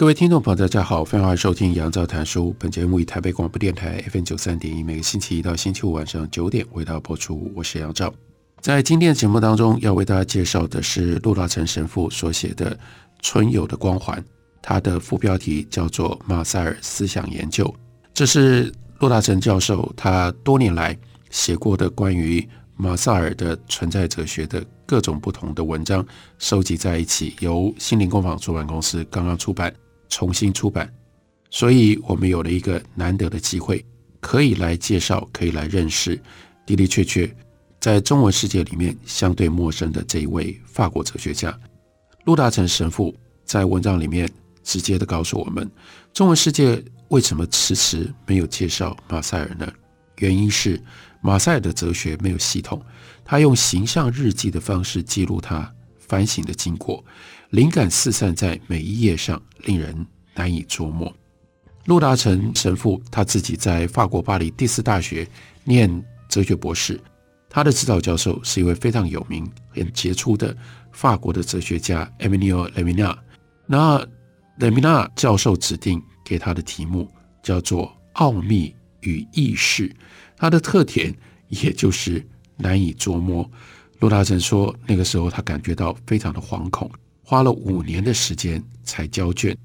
各位听众朋友，大家好，欢迎收听杨照谈书。本节目以台北广播电台 FM 九三点一，每个星期一到星期五晚上九点为大家播出。我是杨照。在今天的节目当中，要为大家介绍的是陆大成神父所写的《春游的光环》，它的副标题叫做《马赛尔思想研究》。这是陆大成教授他多年来写过的关于马赛尔的存在哲学的各种不同的文章，收集在一起，由心灵工坊出版公司刚刚出版。重新出版，所以我们有了一个难得的机会，可以来介绍，可以来认识的的确确在中文世界里面相对陌生的这一位法国哲学家陆大成神父。在文章里面直接的告诉我们，中文世界为什么迟迟没有介绍马赛尔呢？原因是马赛尔的哲学没有系统，他用形象日记的方式记录他反省的经过。灵感四散在每一页上，令人难以捉摸。陆大成神父他自己在法国巴黎第四大学念哲学博士，他的指导教授是一位非常有名、很杰出的法国的哲学家 Emmanuel Levinas。那 Levinas 教授指定给他的题目叫做“奥秘与意识”，它的特点也就是难以捉摸。陆大成说，那个时候他感觉到非常的惶恐。花了五年的时间才交卷，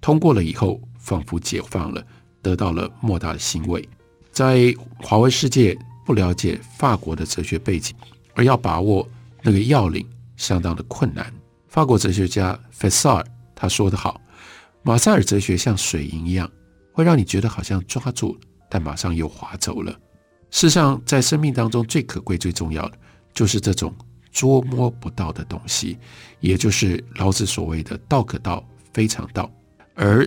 通过了以后，仿佛解放了，得到了莫大的欣慰。在华为世界不了解法国的哲学背景，而要把握那个要领，相当的困难。法国哲学家费萨尔他说得好：“马塞尔哲学像水银一样，会让你觉得好像抓住，但马上又滑走了。”事实上，在生命当中最可贵、最重要的，就是这种。捉摸不到的东西，也就是老子所谓的“道可道，非常道”。而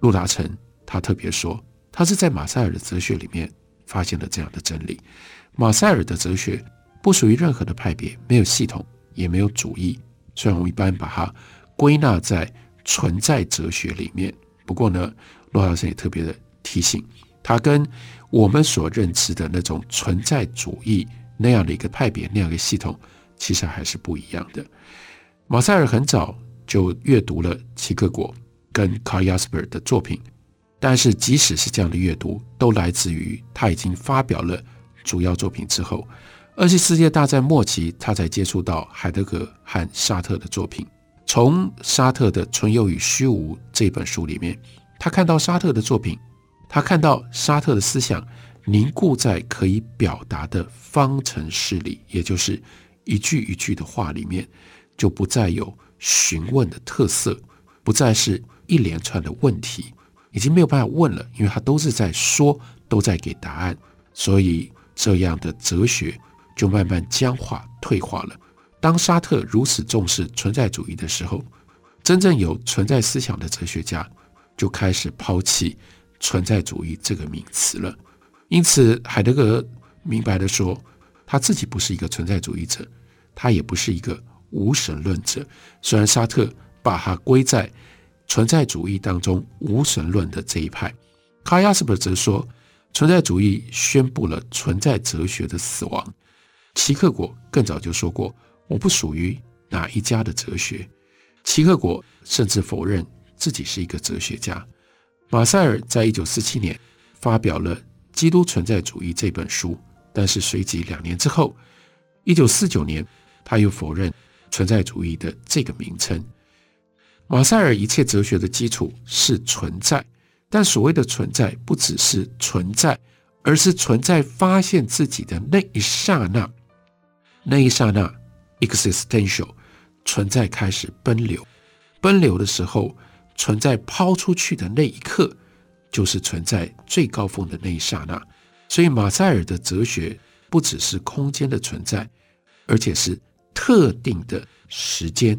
陆大成他特别说，他是在马赛尔的哲学里面发现了这样的真理。马赛尔的哲学不属于任何的派别，没有系统，也没有主义。虽然我们一般把它归纳在存在哲学里面，不过呢，陆大成也特别的提醒，他跟我们所认知的那种存在主义那样的一个派别，那样一个系统。其实还是不一样的。马赛尔很早就阅读了齐克果跟卡尔亚斯珀的作品，但是即使是这样的阅读，都来自于他已经发表了主要作品之后。二次世界大战末期，他才接触到海德格和沙特的作品。从沙特的《存有与虚无》这本书里面，他看到沙特的作品，他看到沙特的思想凝固在可以表达的方程式里，也就是。一句一句的话里面，就不再有询问的特色，不再是一连串的问题，已经没有办法问了，因为他都是在说，都在给答案，所以这样的哲学就慢慢僵化、退化了。当沙特如此重视存在主义的时候，真正有存在思想的哲学家就开始抛弃存在主义这个名词了。因此，海德格明白地说，他自己不是一个存在主义者。他也不是一个无神论者，虽然沙特把他归在存在主义当中无神论的这一派，卡亚斯伯则说存在主义宣布了存在哲学的死亡。齐克果更早就说过，我不属于哪一家的哲学。齐克果甚至否认自己是一个哲学家。马赛尔在一九四七年发表了《基督存在主义》这本书，但是随即两年之后，一九四九年。他又否认存在主义的这个名称。马赛尔一切哲学的基础是存在，但所谓的存在不只是存在，而是存在发现自己的那一刹那，那一刹那 existential 存在开始奔流，奔流的时候，存在抛出去的那一刻，就是存在最高峰的那一刹那。所以马赛尔的哲学不只是空间的存在，而且是。特定的时间、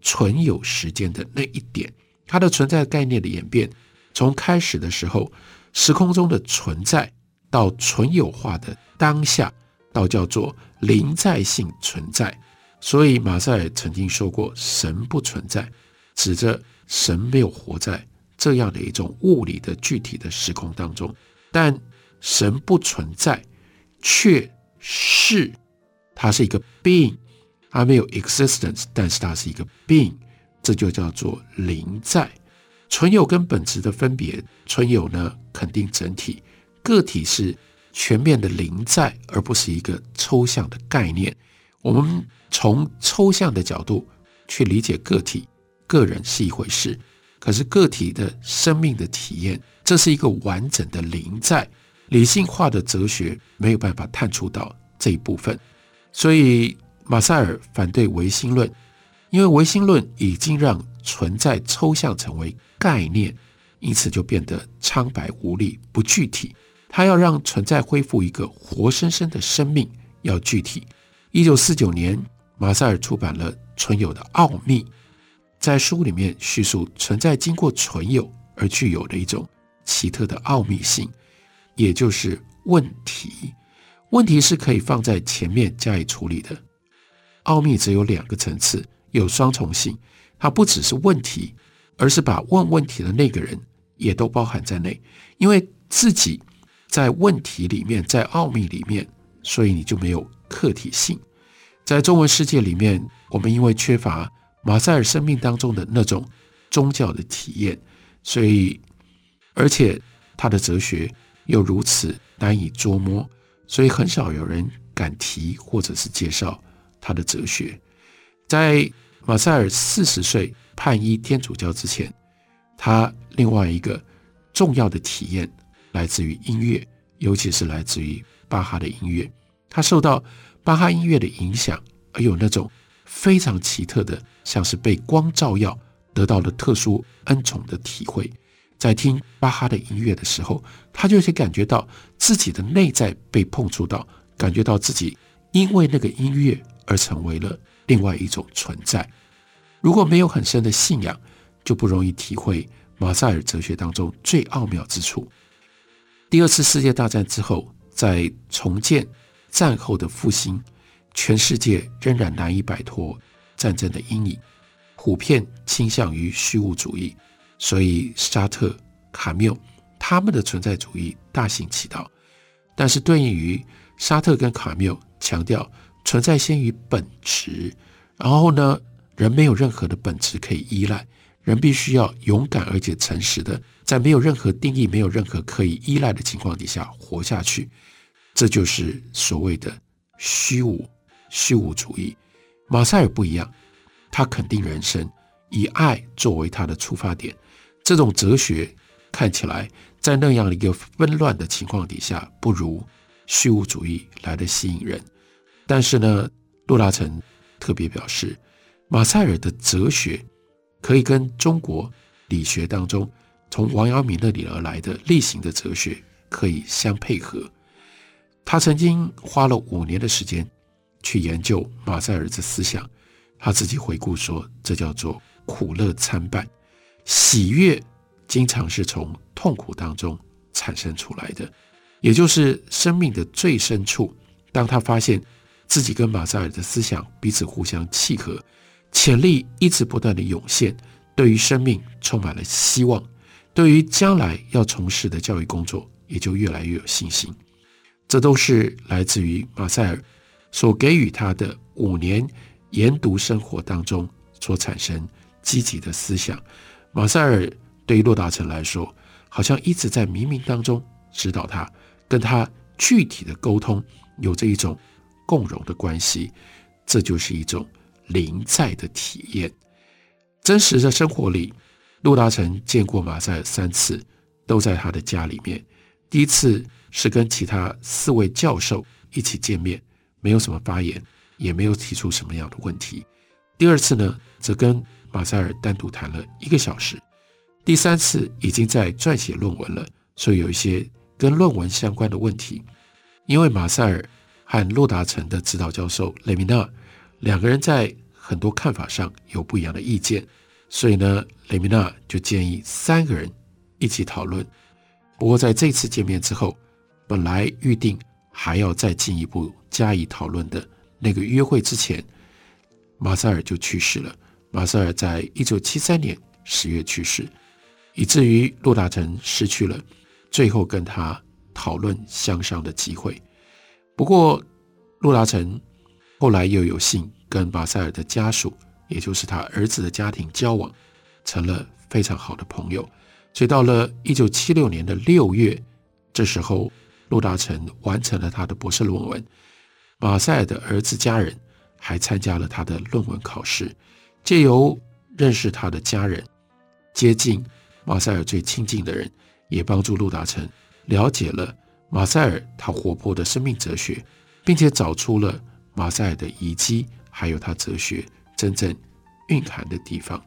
存有时间的那一点，它的存在概念的演变，从开始的时候，时空中的存在，到存有化的当下，到叫做临在性存在。所以马塞尔曾经说过：“神不存在，指着神没有活在这样的一种物理的具体的时空当中。但神不存在，却是它是一个 being，它没有 existence，但是它是一个 being，这就叫做临在。存有跟本质的分别，存有呢肯定整体，个体是全面的临在，而不是一个抽象的概念。我们。从抽象的角度去理解个体、个人是一回事，可是个体的生命的体验，这是一个完整的临在。理性化的哲学没有办法探出到这一部分，所以马塞尔反对唯心论，因为唯心论已经让存在抽象成为概念，因此就变得苍白无力、不具体。他要让存在恢复一个活生生的生命，要具体。一九四九年。马塞尔出版了《存有的奥秘》，在书里面叙述存在经过存有而具有的一种奇特的奥秘性，也就是问题。问题是可以放在前面加以处理的。奥秘只有两个层次，有双重性，它不只是问题，而是把问问题的那个人也都包含在内。因为自己在问题里面，在奥秘里面，所以你就没有客体性。在中文世界里面，我们因为缺乏马塞尔生命当中的那种宗教的体验，所以，而且他的哲学又如此难以捉摸，所以很少有人敢提或者是介绍他的哲学。在马塞尔四十岁叛依天主教之前，他另外一个重要的体验来自于音乐，尤其是来自于巴哈的音乐，他受到。巴哈音乐的影响，而有那种非常奇特的，像是被光照耀，得到了特殊恩宠的体会。在听巴哈的音乐的时候，他就会感觉到自己的内在被碰触到，感觉到自己因为那个音乐而成为了另外一种存在。如果没有很深的信仰，就不容易体会马塞尔哲学当中最奥妙之处。第二次世界大战之后，在重建。战后的复兴，全世界仍然难以摆脱战争的阴影，普遍倾向于虚无主义，所以沙特、卡缪他们的存在主义大行其道。但是对应于沙特跟卡缪强调存在先于本质，然后呢，人没有任何的本质可以依赖，人必须要勇敢而且诚实的，在没有任何定义、没有任何可以依赖的情况底下活下去。这就是所谓的虚无虚无主义。马塞尔不一样，他肯定人生，以爱作为他的出发点。这种哲学看起来在那样一个纷乱的情况底下，不如虚无主义来的吸引人。但是呢，陆大成特别表示，马塞尔的哲学可以跟中国理学当中从王阳明那里而来的力行的哲学可以相配合。他曾经花了五年的时间去研究马塞尔的思想，他自己回顾说，这叫做苦乐参半，喜悦经常是从痛苦当中产生出来的，也就是生命的最深处。当他发现自己跟马塞尔的思想彼此互相契合，潜力一直不断的涌现，对于生命充满了希望，对于将来要从事的教育工作也就越来越有信心。这都是来自于马塞尔所给予他的五年研读生活当中所产生积极的思想。马塞尔对于骆达成来说，好像一直在冥冥当中指导他，跟他具体的沟通，有着一种共融的关系。这就是一种临在的体验。真实的生活里，骆达成见过马塞尔三次，都在他的家里面。第一次。是跟其他四位教授一起见面，没有什么发言，也没有提出什么样的问题。第二次呢，则跟马塞尔单独谈了一个小时。第三次已经在撰写论文了，所以有一些跟论文相关的问题。因为马塞尔和洛达城的指导教授雷米纳两个人在很多看法上有不一样的意见，所以呢，雷米娜就建议三个人一起讨论。不过在这次见面之后，本来预定还要再进一步加以讨论的那个约会之前，马塞尔就去世了。马塞尔在一九七三年十月去世，以至于陆大成失去了最后跟他讨论相商的机会。不过，陆大成后来又有幸跟马塞尔的家属，也就是他儿子的家庭交往，成了非常好的朋友。所以到了一九七六年的六月，这时候陆大成完成了他的博士论文，马塞尔的儿子家人还参加了他的论文考试，借由认识他的家人，接近马塞尔最亲近的人，也帮助陆大成了解了马塞尔他活泼的生命哲学，并且找出了马塞尔的遗迹，还有他哲学真正蕴含的地方，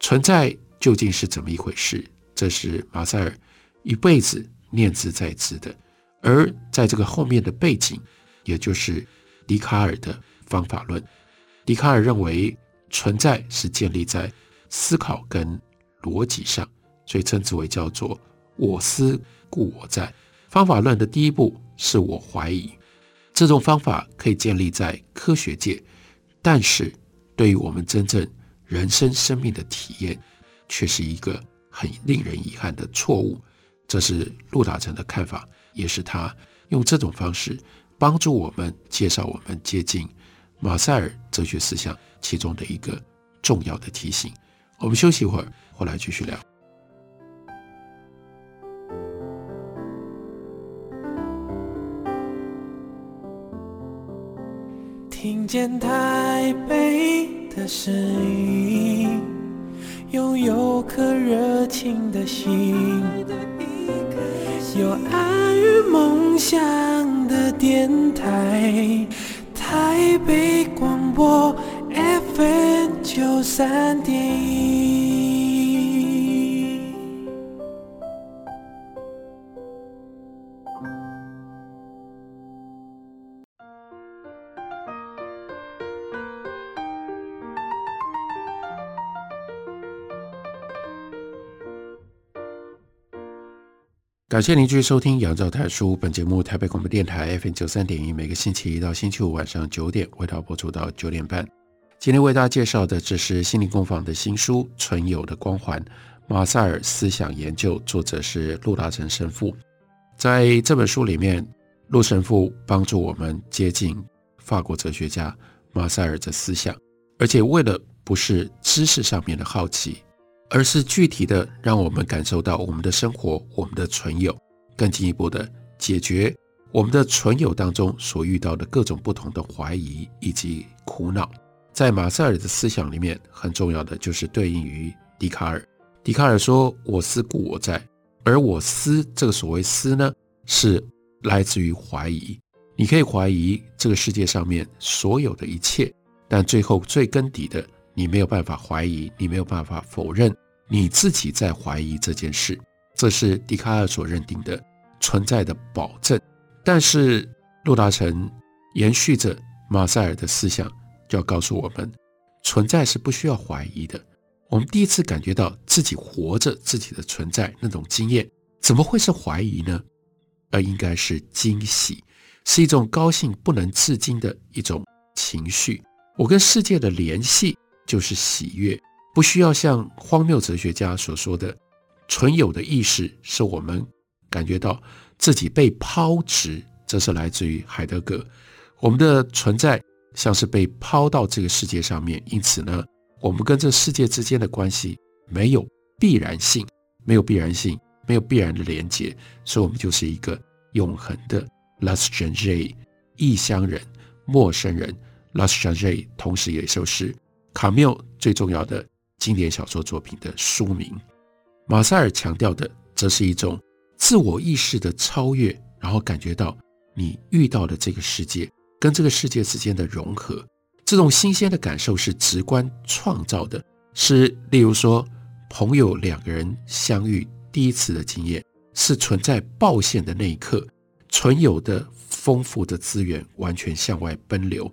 存在究竟是怎么一回事？这是马塞尔一辈子念兹在兹的，而在这个后面的背景，也就是笛卡尔的方法论。笛卡尔认为存在是建立在思考跟逻辑上，所以称之为叫做“我思故我在”。方法论的第一步是我怀疑，这种方法可以建立在科学界，但是对于我们真正人生生命的体验，却是一个。很令人遗憾的错误，这是陆大成的看法，也是他用这种方式帮助我们介绍我们接近马塞尔哲学思想其中的一个重要的提醒。我们休息一会儿，回来继续聊。听见台北的声音。拥有颗热情的心，有爱与梦想的电台，台北广播 FM 九三点感谢您继续收听《杨照谈书》本节目，台北广播电台 FM 九三点一，每个星期一到星期五晚上九点，为大家播出到九点半。今天为大家介绍的，这是心灵工坊的新书《存有的光环：马塞尔思想研究》，作者是陆大成神父。在这本书里面，陆神父帮助我们接近法国哲学家马塞尔的思想，而且为了不是知识上面的好奇。而是具体的，让我们感受到我们的生活，我们的存有，更进一步的解决我们的存有当中所遇到的各种不同的怀疑以及苦恼。在马塞尔的思想里面，很重要的就是对应于笛卡尔。笛卡尔说：“我思故我在。”而我思这个所谓思呢，是来自于怀疑。你可以怀疑这个世界上面所有的一切，但最后最根底的。你没有办法怀疑，你没有办法否认你自己在怀疑这件事，这是笛卡尔所认定的存在的保证。但是陆大成延续着马塞尔的思想，就要告诉我们，存在是不需要怀疑的。我们第一次感觉到自己活着，自己的存在那种经验，怎么会是怀疑呢？而应该是惊喜，是一种高兴不能自禁的一种情绪。我跟世界的联系。就是喜悦，不需要像荒谬哲学家所说的，存有的意识是我们感觉到自己被抛掷，这是来自于海德格。我们的存在像是被抛到这个世界上面，因此呢，我们跟这世界之间的关系没有必然性，没有必然性，没有必然的连接，所以我们就是一个永恒的 l'étranger 异乡人、陌生人。l'étranger 同时也就是。卡缪最重要的经典小说作品的书名，马塞尔强调的则是一种自我意识的超越，然后感觉到你遇到的这个世界跟这个世界之间的融合，这种新鲜的感受是直观创造的，是例如说朋友两个人相遇第一次的经验，是存在爆现的那一刻，存有的丰富的资源完全向外奔流。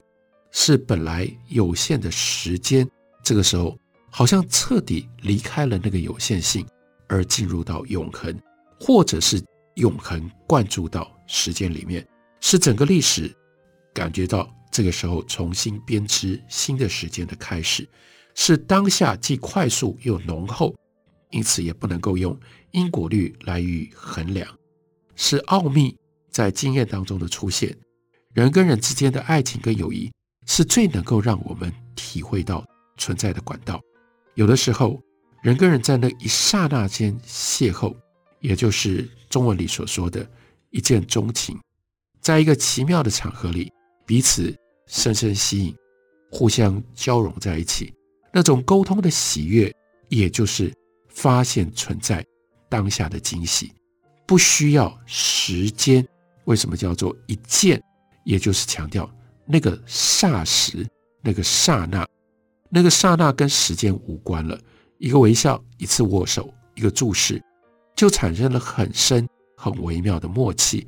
是本来有限的时间，这个时候好像彻底离开了那个有限性，而进入到永恒，或者是永恒灌注到时间里面，是整个历史感觉到这个时候重新编织新的时间的开始，是当下既快速又浓厚，因此也不能够用因果律来予以衡量，是奥秘在经验当中的出现，人跟人之间的爱情跟友谊。是最能够让我们体会到存在的管道。有的时候，人跟人在那一刹那间邂逅，也就是中文里所说的一见钟情，在一个奇妙的场合里，彼此深深吸引，互相交融在一起。那种沟通的喜悦，也就是发现存在当下的惊喜，不需要时间。为什么叫做一见？也就是强调。那个霎时，那个刹那，那个刹那跟时间无关了。一个微笑，一次握手，一个注视，就产生了很深、很微妙的默契。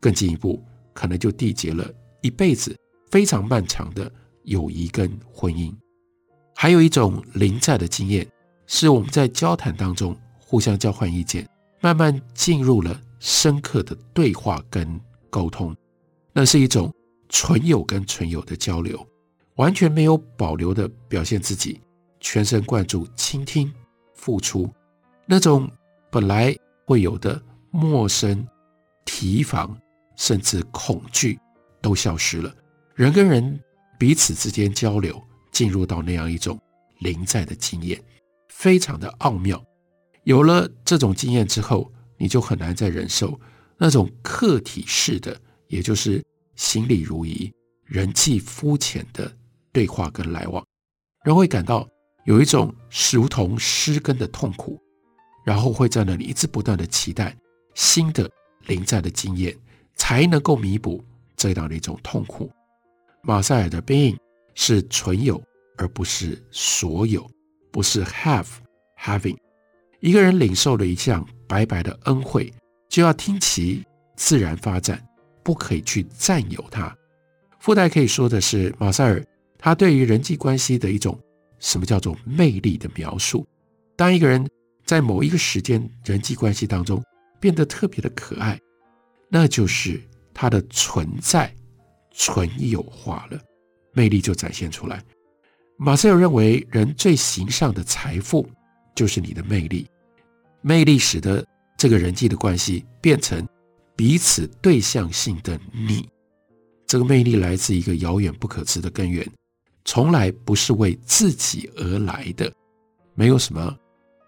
更进一步，可能就缔结了一辈子非常漫长的友谊跟婚姻。还有一种临在的经验，是我们在交谈当中互相交换意见，慢慢进入了深刻的对话跟沟通。那是一种。纯友跟纯友的交流，完全没有保留的表现自己，全神贯注倾听、付出，那种本来会有的陌生、提防，甚至恐惧，都消失了。人跟人彼此之间交流，进入到那样一种临在的经验，非常的奥妙。有了这种经验之后，你就很难再忍受那种客体式的，也就是。行礼如仪、人际肤浅的对话跟来往，人会感到有一种如同失根的痛苦，然后会在那里一直不断的期待新的临在的经验，才能够弥补这样的一种痛苦。马赛尔的 being 是存有，而不是所有，不是 have having。一个人领受了一项白白的恩惠，就要听其自然发展。不可以去占有它。附带可以说的是，马赛尔他对于人际关系的一种什么叫做魅力的描述。当一个人在某一个时间人际关系当中变得特别的可爱，那就是他的存在纯有化了，魅力就展现出来。马赛尔认为，人最形上的财富就是你的魅力，魅力使得这个人际的关系变成。彼此对象性的你，这个魅力来自一个遥远不可知的根源，从来不是为自己而来的，没有什么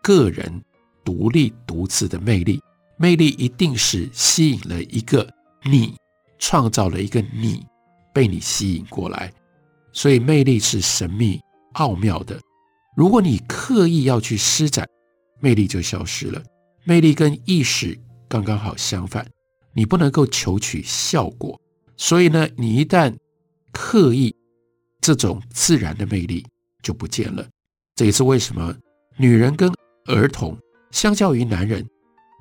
个人独立独自的魅力，魅力一定是吸引了一个你，创造了一个你，被你吸引过来，所以魅力是神秘奥妙的。如果你刻意要去施展，魅力就消失了。魅力跟意识刚刚好相反。你不能够求取效果，所以呢，你一旦刻意，这种自然的魅力就不见了。这也是为什么女人跟儿童相较于男人，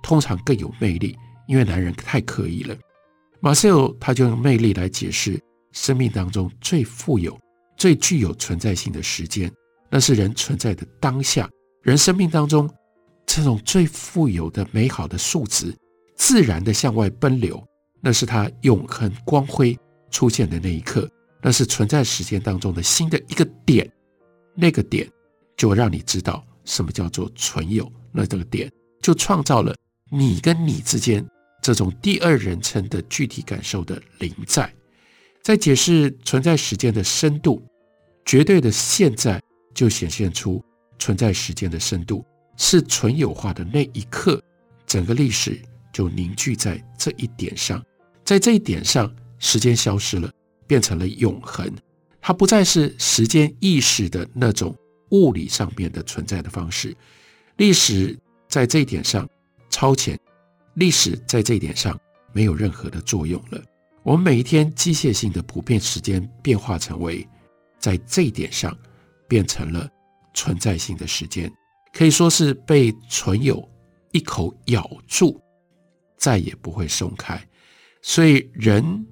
通常更有魅力，因为男人太刻意了。马塞尔他就用魅力来解释生命当中最富有、最具有存在性的时间，那是人存在的当下，人生命当中这种最富有的美好的数值。自然的向外奔流，那是它永恒光辉出现的那一刻，那是存在时间当中的新的一个点，那个点就让你知道什么叫做存有，那这个点就创造了你跟你之间这种第二人称的具体感受的临在，在解释存在时间的深度，绝对的现在就显现出存在时间的深度，是存有化的那一刻，整个历史。就凝聚在这一点上，在这一点上，时间消失了，变成了永恒。它不再是时间意识的那种物理上面的存在的方式。历史在这一点上超前，历史在这一点上没有任何的作用了。我们每一天机械性的普遍时间变化成为，在这一点上变成了存在性的时间，可以说是被存有一口咬住。再也不会松开，所以人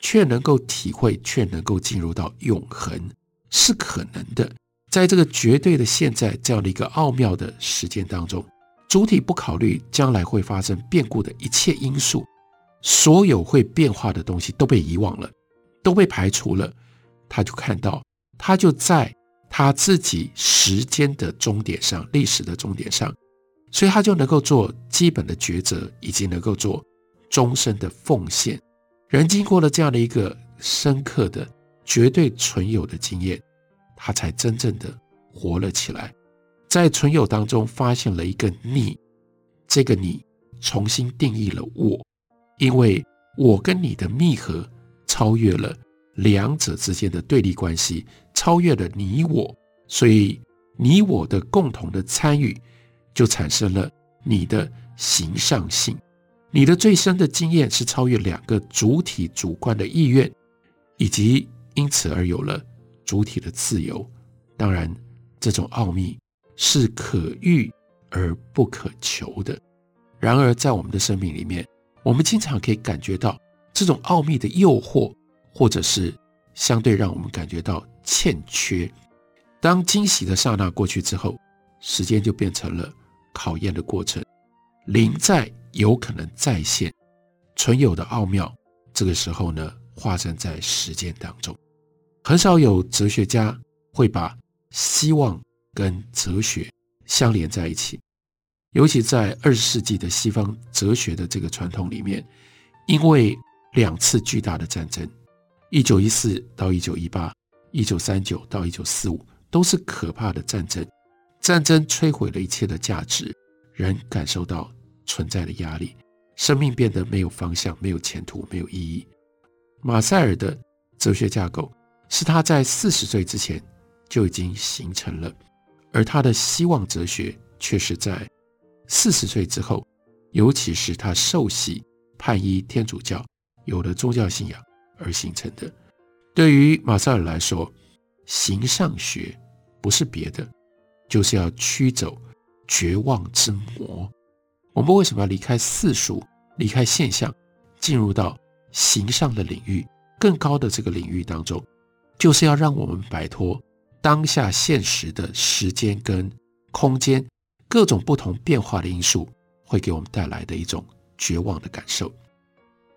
却能够体会，却能够进入到永恒，是可能的。在这个绝对的现在这样的一个奥妙的时间当中，主体不考虑将来会发生变故的一切因素，所有会变化的东西都被遗忘了，都被排除了。他就看到，他就在他自己时间的终点上，历史的终点上，所以他就能够做基本的抉择，以及能够做终身的奉献。人经过了这样的一个深刻的、绝对存有的经验，他才真正的活了起来，在存有当中发现了一个你，这个你重新定义了我，因为我跟你的密合超越了两者之间的对立关系，超越了你我，所以你我的共同的参与就产生了你的形上性。你的最深的经验是超越两个主体主观的意愿，以及因此而有了主体的自由。当然，这种奥秘是可遇而不可求的。然而，在我们的生命里面，我们经常可以感觉到这种奥秘的诱惑，或者是相对让我们感觉到欠缺。当惊喜的刹那过去之后，时间就变成了考验的过程。临在。有可能再现存有的奥妙，这个时候呢，化身在时间当中。很少有哲学家会把希望跟哲学相连在一起，尤其在二十世纪的西方哲学的这个传统里面，因为两次巨大的战争，一九一四到一九一八，一九三九到一九四五，都是可怕的战争。战争摧毁了一切的价值，人感受到。存在的压力，生命变得没有方向、没有前途、没有意义。马塞尔的哲学架构是他在四十岁之前就已经形成了，而他的希望哲学却是在四十岁之后，尤其是他受洗皈依天主教，有了宗教信仰而形成的。对于马塞尔来说，形上学不是别的，就是要驱走绝望之魔。我们为什么要离开世俗，离开现象，进入到形上的领域，更高的这个领域当中，就是要让我们摆脱当下现实的时间跟空间各种不同变化的因素，会给我们带来的一种绝望的感受。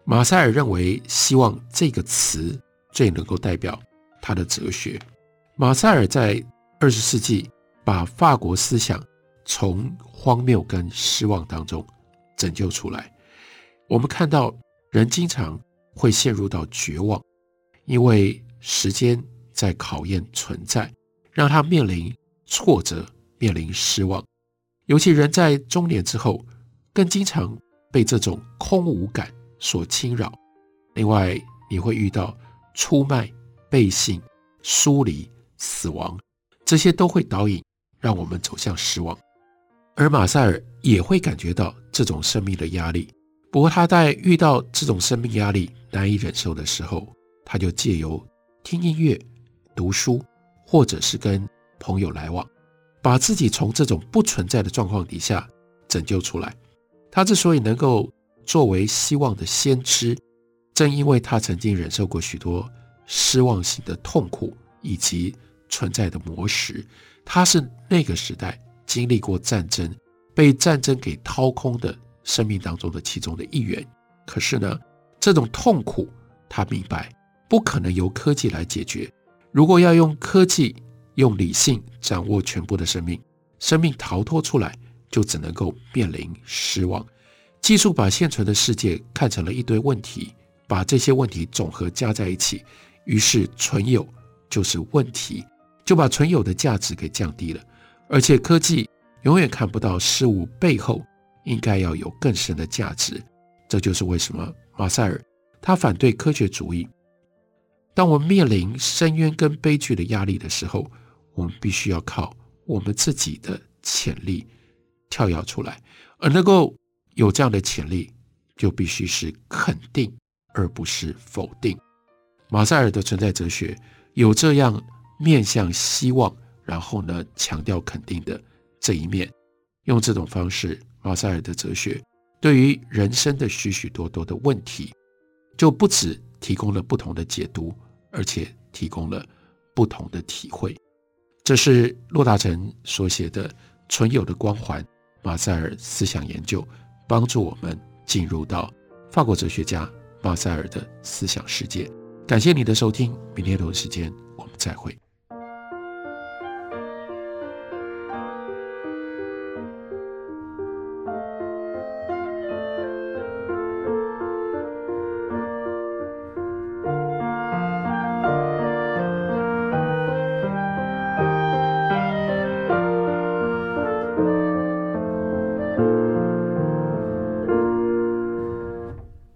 马塞尔认为，希望这个词最能够代表他的哲学。马塞尔在二十世纪把法国思想从荒谬跟失望当中拯救出来。我们看到人经常会陷入到绝望，因为时间在考验存在，让他面临挫折，面临失望。尤其人在中年之后，更经常被这种空无感所侵扰。另外，你会遇到出卖、背信、疏离、死亡，这些都会导引，让我们走向失望。而马塞尔也会感觉到这种生命的压力，不过他在遇到这种生命压力难以忍受的时候，他就借由听音乐、读书，或者是跟朋友来往，把自己从这种不存在的状况底下拯救出来。他之所以能够作为希望的先知，正因为他曾经忍受过许多失望性的痛苦以及存在的磨蚀，他是那个时代。经历过战争，被战争给掏空的生命当中的其中的一员。可是呢，这种痛苦，他明白不可能由科技来解决。如果要用科技、用理性掌握全部的生命，生命逃脱出来，就只能够面临失望。技术把现存的世界看成了一堆问题，把这些问题总和加在一起，于是存有就是问题，就把存有的价值给降低了。而且科技永远看不到事物背后应该要有更深的价值，这就是为什么马塞尔他反对科学主义。当我们面临深渊跟悲剧的压力的时候，我们必须要靠我们自己的潜力跳跃出来，而能够有这样的潜力，就必须是肯定而不是否定。马塞尔的存在哲学有这样面向希望。然后呢，强调肯定的这一面，用这种方式，马塞尔的哲学对于人生的许许多多的问题，就不止提供了不同的解读，而且提供了不同的体会。这是骆大成所写的《存有的光环》，马塞尔思想研究，帮助我们进入到法国哲学家马塞尔的思想世界。感谢你的收听，明天同一时间我们再会。